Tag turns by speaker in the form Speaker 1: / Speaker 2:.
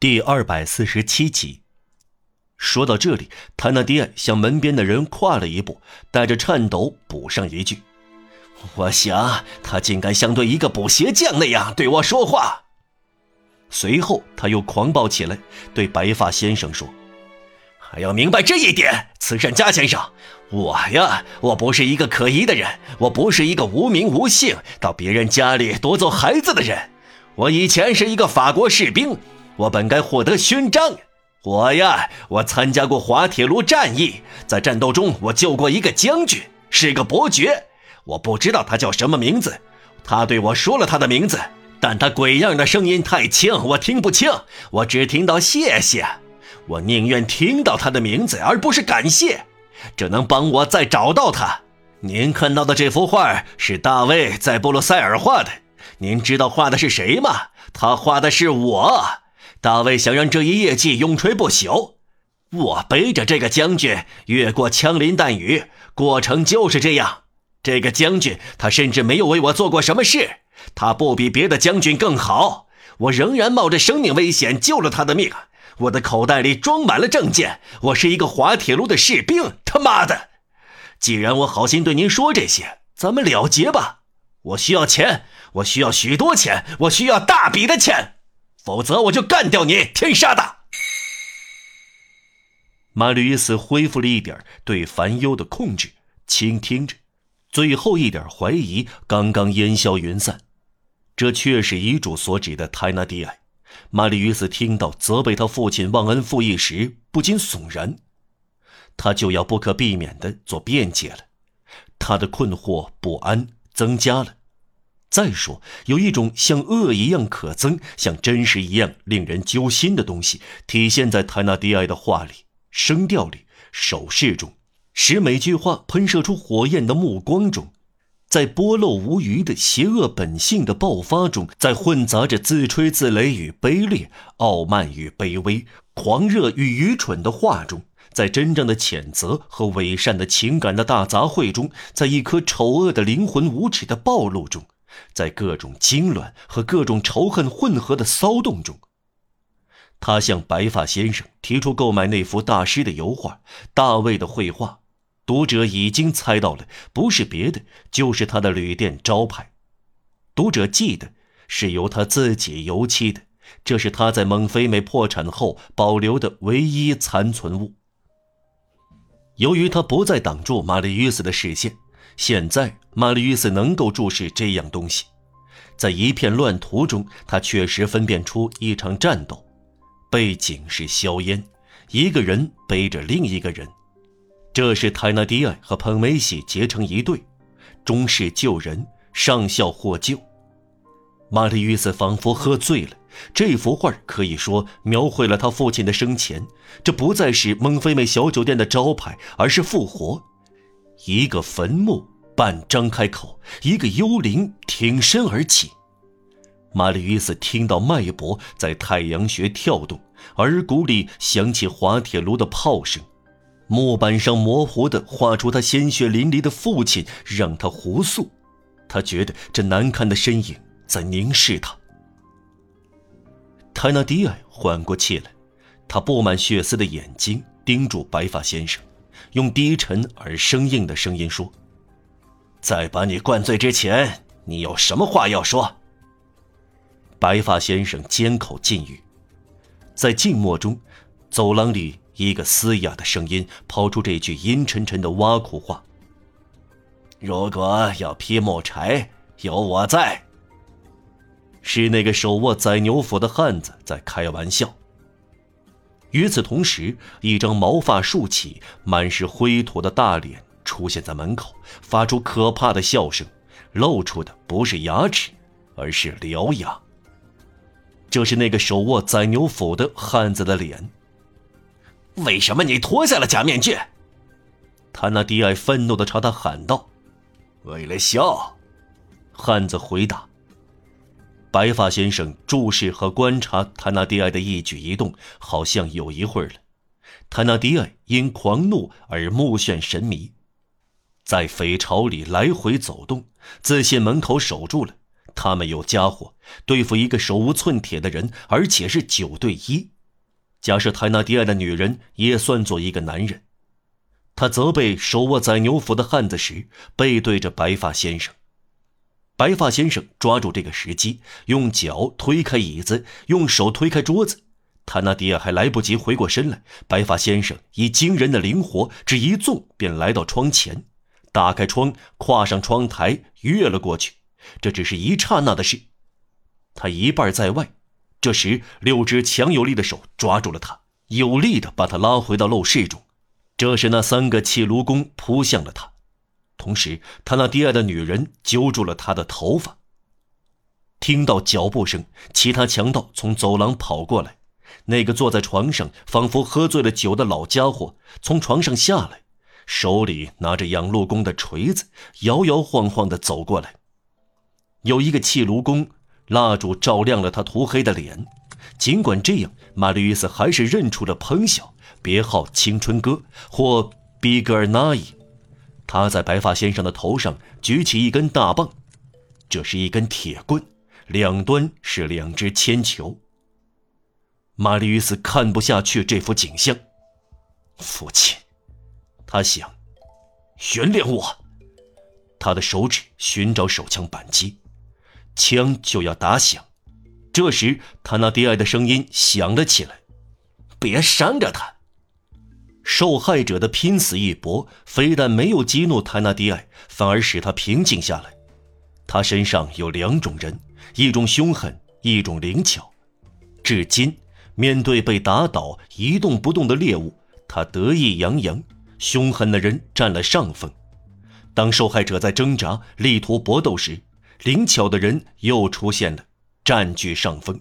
Speaker 1: 第二百四十七集。说到这里，谭纳迪埃向门边的人跨了一步，带着颤抖补上一句：“我想他竟敢像对一个补鞋匠那样对我说话。”随后他又狂暴起来，对白发先生说：“还要明白这一点，慈善家先生，我呀，我不是一个可疑的人，我不是一个无名无姓到别人家里夺走孩子的人，我以前是一个法国士兵。”我本该获得勋章，我呀，我参加过滑铁卢战役，在战斗中我救过一个将军，是个伯爵，我不知道他叫什么名字，他对我说了他的名字，但他鬼样的声音太轻，我听不清，我只听到谢谢，我宁愿听到他的名字而不是感谢，这能帮我再找到他。您看到的这幅画是大卫在布鲁塞尔画的，您知道画的是谁吗？他画的是我。大卫想让这一业绩永垂不朽，我背着这个将军越过枪林弹雨，过程就是这样。这个将军他甚至没有为我做过什么事，他不比别的将军更好，我仍然冒着生命危险救了他的命。我的口袋里装满了证件，我是一个滑铁卢的士兵。他妈的！既然我好心对您说这些，咱们了结吧。我需要钱，我需要许多钱，我需要大笔的钱。否则我就干掉你，天杀的！马吕斯恢复了一点对烦忧的控制，倾听着，最后一点怀疑刚刚烟消云散。这却是遗嘱所指的泰纳迪埃。马里于斯听到责备他父亲忘恩负义时，不禁悚然。他就要不可避免的做辩解了，他的困惑不安增加了。再说，有一种像恶一样可憎、像真实一样令人揪心的东西，体现在泰纳迪埃的话里、声调里、手势中，使每句话喷射出火焰的目光中，在剥漏无余的邪恶本性的爆发中，在混杂着自吹自擂与卑劣、傲慢与卑微、狂热与愚蠢的话中，在真正的谴责和伪善的情感的大杂烩中，在一颗丑恶的灵魂无耻的暴露中。在各种惊乱和各种仇恨混合的骚动中，他向白发先生提出购买那幅大师的油画《大卫的绘画》。读者已经猜到了，不是别的，就是他的旅店招牌。读者记得，是由他自己油漆的，这是他在蒙菲美破产后保留的唯一残存物。由于他不再挡住玛丽·约斯的视线。现在，玛丽·约斯能够注视这样东西，在一片乱涂中，他确实分辨出一场战斗。背景是硝烟，一个人背着另一个人，这是泰纳迪埃和彭梅西结成一对，中士救人，上校获救。玛丽·约斯仿佛喝醉了，这幅画可以说描绘了他父亲的生前。这不再是蒙菲美小酒店的招牌，而是复活。一个坟墓半张开口，一个幽灵挺身而起。玛丽约斯听到脉搏在太阳穴跳动，耳骨里响起滑铁卢的炮声，木板上模糊地画出他鲜血淋漓的父亲，让他胡诉。他觉得这难看的身影在凝视他。泰纳迪埃缓过气来，他布满血丝的眼睛盯住白发先生。用低沉而生硬的声音说：“在把你灌醉之前，你有什么话要说？”白发先生缄口禁语。在静默中，走廊里一个嘶哑的声音抛出这句阴沉沉的挖苦话：“如果要劈木柴，有我在。”是那个手握宰牛斧的汉子在开玩笑。与此同时，一张毛发竖起、满是灰土的大脸出现在门口，发出可怕的笑声，露出的不是牙齿，而是獠牙。这是那个手握宰牛斧的汉子的脸。为什么你脱下了假面具？他那迪埃愤怒地朝他喊道：“为了笑。”汉子回答。白发先生注视和观察泰纳迪埃的一举一动，好像有一会儿了。泰纳迪埃因狂怒而目眩神迷，在匪巢里来回走动，自信门口守住了。他们有家伙对付一个手无寸铁的人，而且是九对一。假设泰纳迪埃的女人也算作一个男人，他责备手握宰牛斧的汉子时背对着白发先生。白发先生抓住这个时机，用脚推开椅子，用手推开桌子。塔纳迪亚还来不及回过身来，白发先生以惊人的灵活，只一纵便来到窗前，打开窗，跨上窗台，跃了过去。这只是一刹那的事。他一半在外，这时六只强有力的手抓住了他，有力的把他拉回到陋室中。这时那三个气炉工扑向了他。同时，他那低矮的女人揪住了他的头发。听到脚步声，其他强盗从走廊跑过来。那个坐在床上仿佛喝醉了酒的老家伙从床上下来，手里拿着养路工的锤子，摇摇晃晃地走过来。有一个砌炉工，蜡烛照亮了他涂黑的脸。尽管这样，玛丽·斯还是认出了彭晓，别号“青春哥”或“比格尔纳伊”。他在白发先生的头上举起一根大棒，这是一根铁棍，两端是两只铅球。玛丽与·斯看不下去这幅景象，父亲，他想，原谅我。他的手指寻找手枪扳机，枪就要打响。这时，他那低矮的声音响了起来：“别伤着他。”受害者的拼死一搏，非但没有激怒泰纳迪埃，反而使他平静下来。他身上有两种人，一种凶狠，一种灵巧。至今，面对被打倒一动不动的猎物，他得意洋洋。凶狠的人占了上风。当受害者在挣扎、力图搏斗时，灵巧的人又出现了，占据上风。